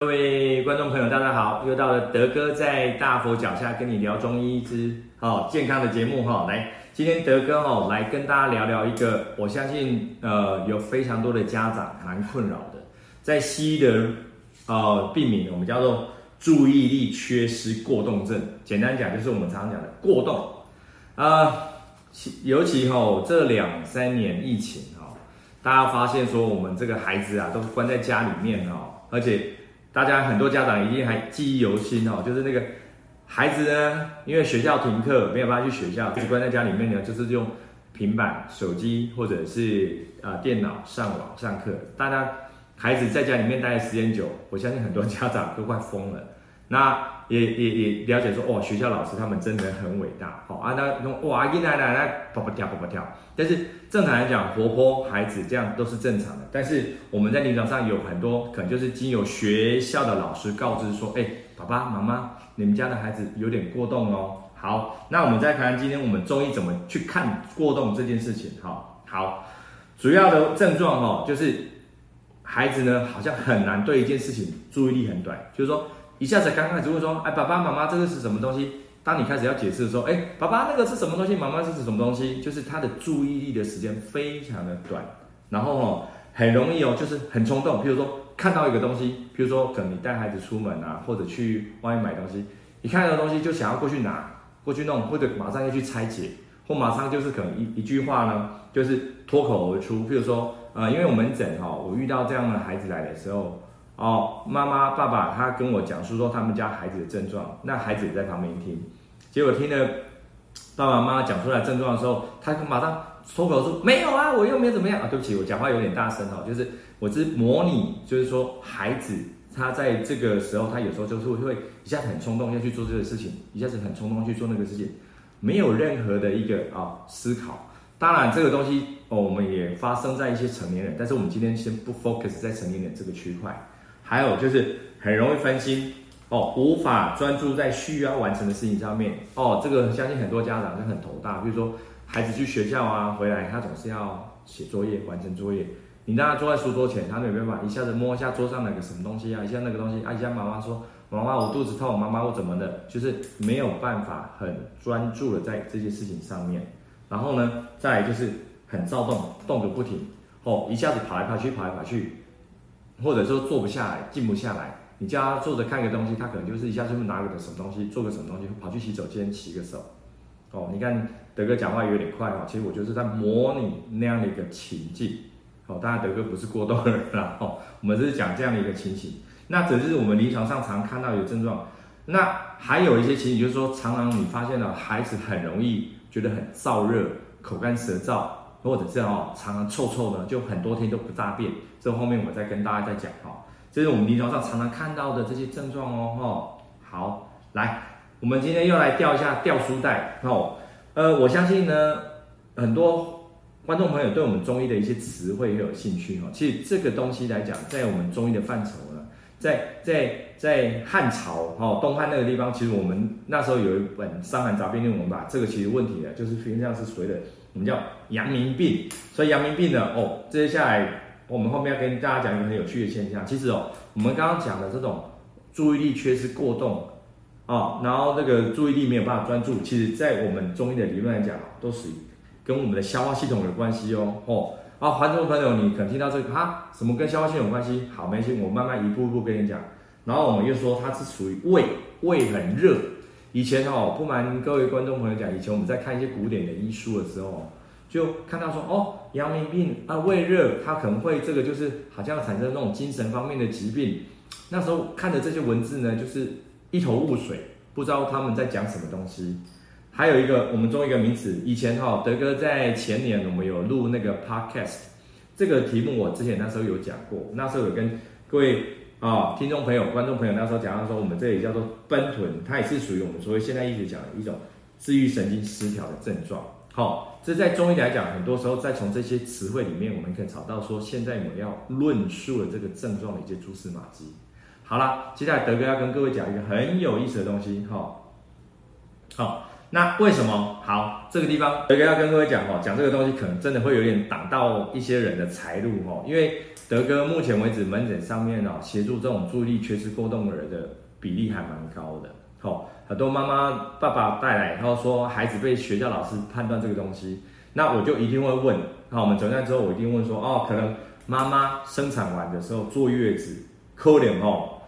各位观众朋友，大家好！又到了德哥在大佛脚下跟你聊中医之好健康的节目哈。来，今天德哥哦来跟大家聊聊一个，我相信呃有非常多的家长蛮困扰的，在西医的呃病名我们叫做注意力缺失过动症，简单讲就是我们常常讲的过动啊、尤其哈这两三年疫情哈，大家发现说我们这个孩子啊都关在家里面哦，而且。大家很多家长一定还记忆犹新哦，就是那个孩子呢，因为学校停课，没有办法去学校，只关在家里面呢，就是用平板、手机或者是啊、电脑上网上课。大家孩子在家里面待的时间久，我相信很多家长都快疯了。那也也也了解说，哦，学校老师他们真的很伟大，好、啊，那那哇一来来来跑跑跳跑跑跳，但是正常来讲，活泼孩子这样都是正常的。但是我们在临床上有很多可能就是经由学校的老师告知说，哎，爸爸妈妈，你们家的孩子有点过动哦。好，那我们再看看今天我们中医怎么去看过动这件事情。好，好，主要的症状哦，就是孩子呢好像很难对一件事情注意力很短，就是说。一下子刚开始会说，哎，爸爸妈妈，这个是什么东西？当你开始要解释的时候，哎，爸爸那个是什么东西？妈妈是什么东西？就是他的注意力的时间非常的短，然后哦，很容易哦，就是很冲动。比如说看到一个东西，比如说可能你带孩子出门啊，或者去外面买东西，一看到东西就想要过去拿，过去弄，或者马上要去拆解，或马上就是可能一一句话呢，就是脱口而出。比如说，呃，因为我们诊哈，我遇到这样的孩子来的时候。哦，妈妈、爸爸，他跟我讲述说他们家孩子的症状，那孩子也在旁边听，结果听了爸爸妈妈讲出来症状的时候，他马上脱口说没有啊，我又没怎么样啊，对不起，我讲话有点大声哦，就是我是模拟，就是说孩子他在这个时候，他有时候就是会一下子很冲动要去做这个事情，一下子很冲动去做那个事情，没有任何的一个啊、思考。当然这个东西哦，我们也发生在一些成年人，但是我们今天先不 focus 在成年人这个区块。还有就是很容易分心哦，无法专注在需要完成的事情上面哦。这个相信很多家长就很头大，比如说孩子去学校啊，回来他总是要写作业、完成作业。你让他坐在书桌前，他没有办法一下子摸一下桌上那个什么东西啊，一下那个东西啊，一下妈妈说妈妈我肚子痛，妈妈我怎么的，就是没有办法很专注的在这些事情上面。然后呢，再就是很躁动，动个不停哦，一下子跑来跑去，跑来跑去。或者说坐不下来，静不下来，你叫他坐着看个东西，他可能就是一下就会拿个什么东西，做个什么东西，跑去洗手间洗个手。哦，你看德哥讲话有点快哦，其实我就是在模拟那样的一个情境。哦，当然德哥不是过动的人啦，哦，我们是讲这样的一个情形。那只是我们临床上常看到有症状。那还有一些情形，就是说常常你发现了孩子很容易觉得很燥热，口干舌燥。或者是哦，常常臭臭的，就很多天都不大便。这后面我再跟大家再讲哈，这是我们临床上常常看到的这些症状哦。好，来，我们今天又来吊一下吊书袋哦。呃，我相信呢，很多观众朋友对我们中医的一些词汇也有兴趣哦。其实这个东西来讲，在我们中医的范畴呢，在在在汉朝哦，东汉那个地方，其实我们那时候有一本《伤寒杂病论》，我们把这个其实问题呢，就是实际上是所谓的。我们叫阳明病，所以阳明病呢，哦，接下来我们后面要跟大家讲一个很有趣的现象。其实哦，我们刚刚讲的这种注意力缺失过动，哦，然后这个注意力没有办法专注，其实在我们中医的理论来讲，都属于跟我们的消化系统有关系哦。哦，啊，观众朋友，你可能听到这个啊，什么跟消化系统有关系？好，没事，我慢慢一步一步跟你讲。然后我们又说它是属于胃，胃很热。以前哦，不瞒各位观众朋友讲，以前我们在看一些古典的医书的时候，就看到说哦，阳明病啊，胃热，它可能会这个就是好像产生那种精神方面的疾病。那时候看的这些文字呢，就是一头雾水，不知道他们在讲什么东西。还有一个我们中一个名词，以前哈德哥在前年我们有录那个 podcast，这个题目我之前那时候有讲过，那时候有跟各位。啊、听众朋友、观众朋友，那时候讲到说，我们这里叫做奔豚，它也是属于我们所谓现代医学讲的一种自愈神经失调的症状。好、哦，这在中医来讲，很多时候再从这些词汇里面，我们可以找到说，现在我们要论述的这个症状的一些蛛丝马迹。好了，接下来德哥要跟各位讲一个很有意思的东西。哈、哦，好、那为什么？好，这个地方德哥要跟各位讲哦，讲这个东西可能真的会有点挡到一些人的财路哦，因为。德哥目前为止门诊上面哦，协助这种注意力缺失过动儿的比例还蛮高的。哦，很多妈妈爸爸带来，然后说孩子被学校老师判断这个东西，那我就一定会问。好，我们诊断之后，我一定问说，哦，可能妈妈生产完的时候坐月子，可能哦，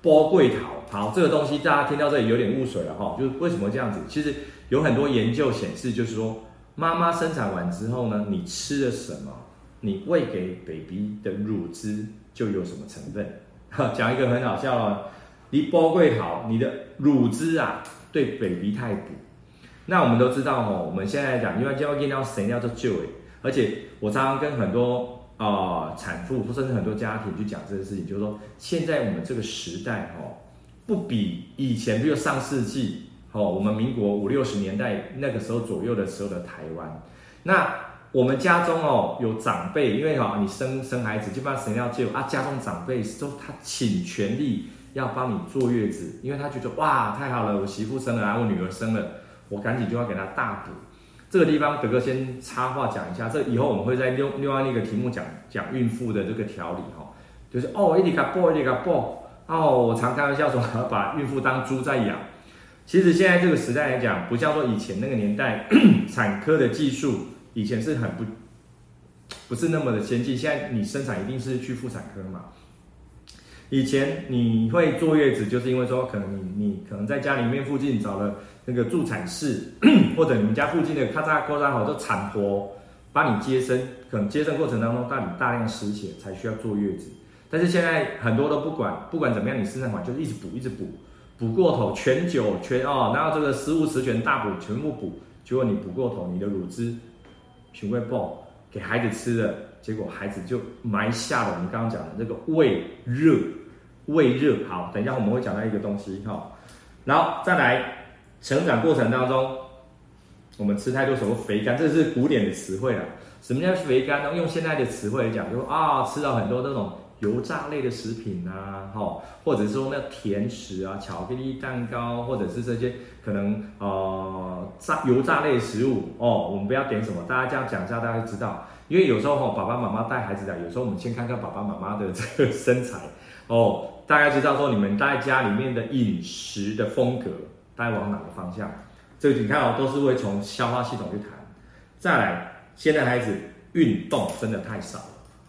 剥柜桃。好，这个东西大家听到这里有点雾水了哈，就是为什么这样子？其实有很多研究显示，就是说妈妈生产完之后呢，你吃了什么？你喂给 baby 的乳汁就有什么成分？讲一个很好笑的，你煲贵好，你的乳汁啊对 baby 太补。那我们都知道哦，我们现在讲，因为叫一定要谁要做救诶，而且我常常跟很多啊、呃、产妇甚至很多家庭去讲这个事情，就是说现在我们这个时代哦，不比以前，比如上世纪哦，我们民国五六十年代那个时候左右的时候的台湾，那。我们家中哦有长辈，因为哈你生生孩子，基本上谁要救啊？家中长辈都他倾全力要帮你坐月子，因为他觉得哇太好了，我媳妇生了啊，我女儿生了，我赶紧就要给她大补。这个地方德哥先插话讲一下，这以后我们会在另另外那个题目讲讲孕妇的这个调理哈，就是哦一点卡波一点卡波哦，我常开玩笑说把孕妇当猪在养。其实现在这个时代来讲，不像说以前那个年代 产科的技术。以前是很不不是那么的先进，现在你生产一定是去妇产科嘛。以前你会坐月子，就是因为说可能你你可能在家里面附近找了那个助产士，或者你们家附近的咔嚓咔嚓好多产婆帮你接生，可能接生过程当中大你大量失血才需要坐月子。但是现在很多都不管，不管怎么样，你生产款就是一直补一直补，补过头全酒全哦，然后这个食物十全大补全部补，结果你补过头，你的乳汁。学会抱给孩子吃的，结果孩子就埋下了我们刚刚讲的那个胃热，胃热。好，等一下我们会讲到一个东西哈，然后再来成长过程当中，我们吃太多什么肥甘，这是古典的词汇了。什么叫肥甘呢？用现在的词汇来讲，就说啊，吃了很多那种。油炸类的食品啊，哈，或者是说那甜食啊，巧克力蛋糕，或者是这些可能呃炸油炸类食物哦，我们不要点什么，大家这样讲一下，大家就知道。因为有时候哈，爸爸妈妈带孩子来，有时候我们先看看爸爸妈妈的这个身材哦，大概知道说你们在家里面的饮食的风格，该往哪个方向。这个你看哦，都是会从消化系统去谈。再来，现在孩子运动真的太少。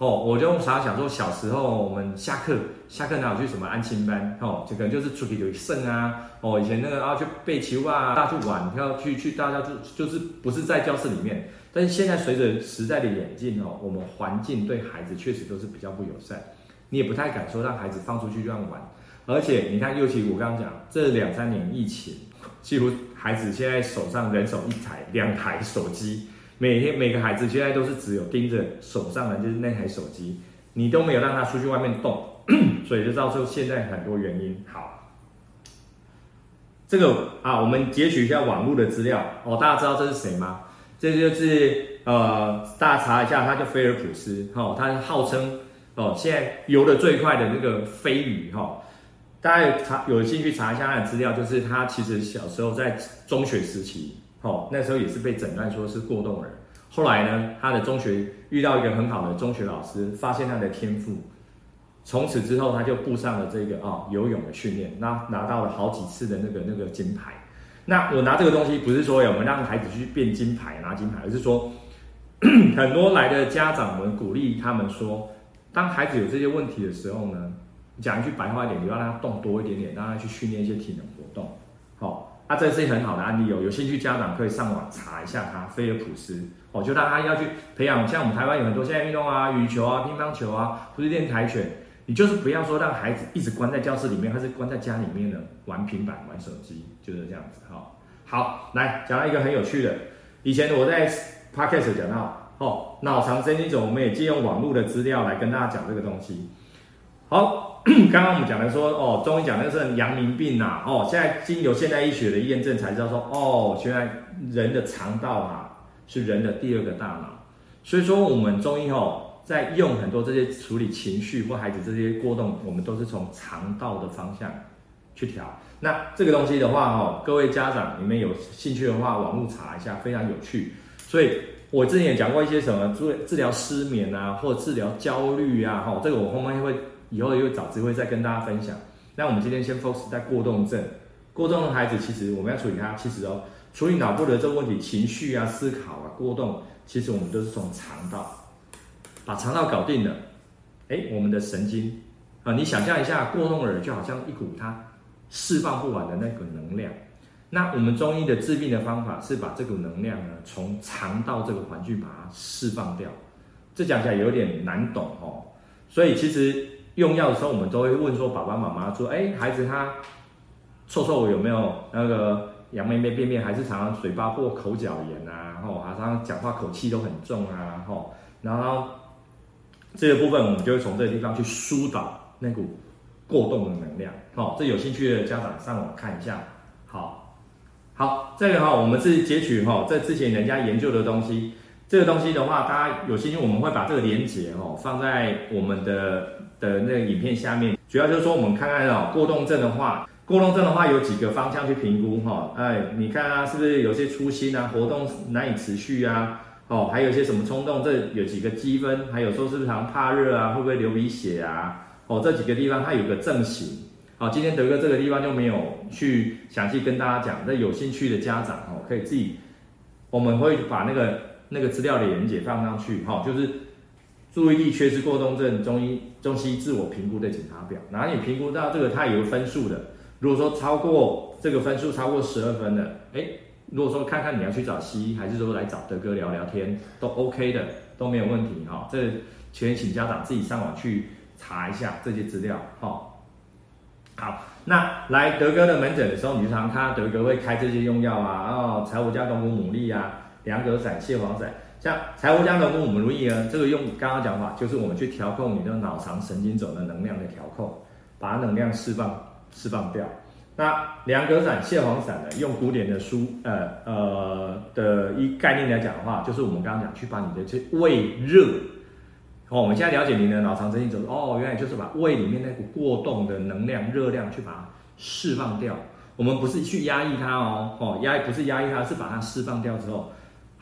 哦，我就常想说，小时候我们下课，下课哪有去什么安亲班？哦，这可能就是出去有剩啊。哦，以前那个啊，去背球啊，大家去玩，要去去大家就就是不是在教室里面。但是现在随着时代的演进哦，我们环境对孩子确实都是比较不友善，你也不太敢说让孩子放出去乱玩。而且你看，尤其我刚刚讲这两三年疫情，几乎孩子现在手上人手一台、两台手机。每天每个孩子现在都是只有盯着手上的就是那台手机，你都没有让他出去外面动，所以就造成现在很多原因。好，这个啊，我们截取一下网络的资料哦，大家知道这是谁吗？这就是呃，大家查一下，他叫菲尔普斯，哦，他号称哦，现在游得最快的那个飞鱼，哈、大家有查有兴趣查一下他的资料，就是他其实小时候在中学时期。哦，那时候也是被诊断说是过动儿。后来呢，他的中学遇到一个很好的中学老师，发现他的天赋。从此之后，他就步上了这个啊、游泳的训练，那拿到了好几次的那个那个金牌。那我拿这个东西不是说我们让孩子去变金牌拿金牌，而是说 很多来的家长们鼓励他们说，当孩子有这些问题的时候呢，讲一句白话一点，你要让他动多一点点，让他去训练一些体能活动。那、啊、这是一很好的案例哦，有兴趣家长可以上网查一下他菲尔普斯哦，就让他要去培养，像我们台湾有很多现在运动啊，羽球啊、乒乓球啊，或是练跆拳，你就是不要说让孩子一直关在教室里面，还是关在家里面的玩平板、玩手机，就是这样子哈、好，来讲到一个很有趣的，以前我在 podcast 讲到哦，脑肠神经丛，我们也借用网络的资料来跟大家讲这个东西。好。刚刚我们讲的说哦，中医讲的是阳明病呐、啊，哦，现在经由现代医学的验证才知道说哦，原来人的肠道啊是人的第二个大脑，所以说我们中医哦在用很多这些处理情绪或孩子这些过动，我们都是从肠道的方向去调。那这个东西的话哦，各位家长你们有兴趣的话，网络查一下，非常有趣。所以我之前也讲过一些什么治治疗失眠啊，或治疗焦虑啊，哈，这个我后面会以后也会找机会再跟大家分享。那我们今天先 focus 在过动症。过动的孩子其实我们要处理他，其实哦，处理脑部的这个问题，情绪啊、思考啊、过动，其实我们都是从肠道，把肠道搞定了，哎，我们的神经啊，你想象一下，过动儿就好像一股它释放不完的那股能量。那我们中医的治病的方法是把这股能量呢，从肠道这个环境把它释放掉。这讲起来有点难懂哦，所以其实用药的时候，我们都会问说，爸爸妈妈说，哎，孩子他臭臭有没有那个羊咩咩便便，还是常常嘴巴或口角炎啊，然后还常常讲话口气都很重啊，吼，然后这个部分我们就会从这个地方去疏导那股过动的能量。好，这有兴趣的家长上网看一下，好。好，这个哈，我们是截取哈，在之前人家研究的东西。这个东西的话，大家有兴趣，我们会把这个连结哈放在我们的的那个影片下面。主要就是说，我们看看哦，过动症的话，过动症的话有几个方向去评估哈。哎，你看啊，是不是有些粗心啊，活动难以持续啊？哦，还有一些什么冲动？这有几个积分？还有说是不是常怕热啊？会不会流鼻血啊？哦，这几个地方它有个症型。好，今天德哥这个地方就没有去详细跟大家讲。那有兴趣的家长哦，可以自己，我们会把那个那个资料的连结放上去。哈，就是注意力缺失过动症中医中西自我评估的检查表。然后你评估到这个，它有分数的。如果说超过这个分数超过十二分的，哎，如果说看看你要去找西医，还是说来找德哥聊聊天，都 OK 的，都没有问题。哈，这全请家长自己上网去查一下这些资料。哈。好，那来德哥的门诊的时候，你就常常看德哥会开这些用药啊，哦柴胡加龙骨牡蛎啊、凉葛散、泻黄散，像柴胡加龙骨牡蛎呢，这个用刚刚讲法，就是我们去调控你的脑肠神经轴的能量的调控，把能量释放释放掉。那凉葛散、泻黄散呢，用古典的书呃呃的一概念来讲的话，就是我们刚刚讲去把你的这胃热。哦，我们现在了解您的脑肠神经轴，哦，原来就是把胃里面那股过动的能量、热量去把它释放掉。我们不是去压抑它哦，哦，压抑不是压抑它，是把它释放掉之后，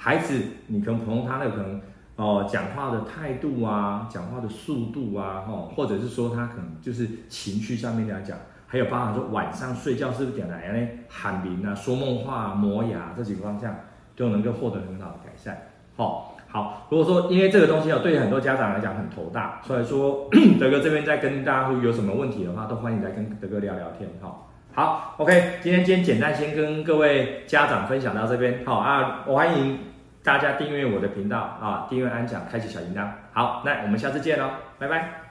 孩子，你可能从他的可能哦讲话的态度啊，讲话的速度啊，哦，或者是说他可能就是情绪上面来讲，还有包含说晚上睡觉是不是点来呢？喊名啊、说梦话、磨牙这几个方向，都能够获得很好的改善。哦。好，如果说因为这个东西哦，对很多家长来讲很头大，所以说德哥这边在跟大家有什么问题的话，都欢迎来跟德哥聊聊天。好，好，OK，今天今天简单先跟各位家长分享到这边。好啊，我欢迎大家订阅我的频道啊，订阅、安讲、开启小铃铛。好，那我们下次见喽，拜拜。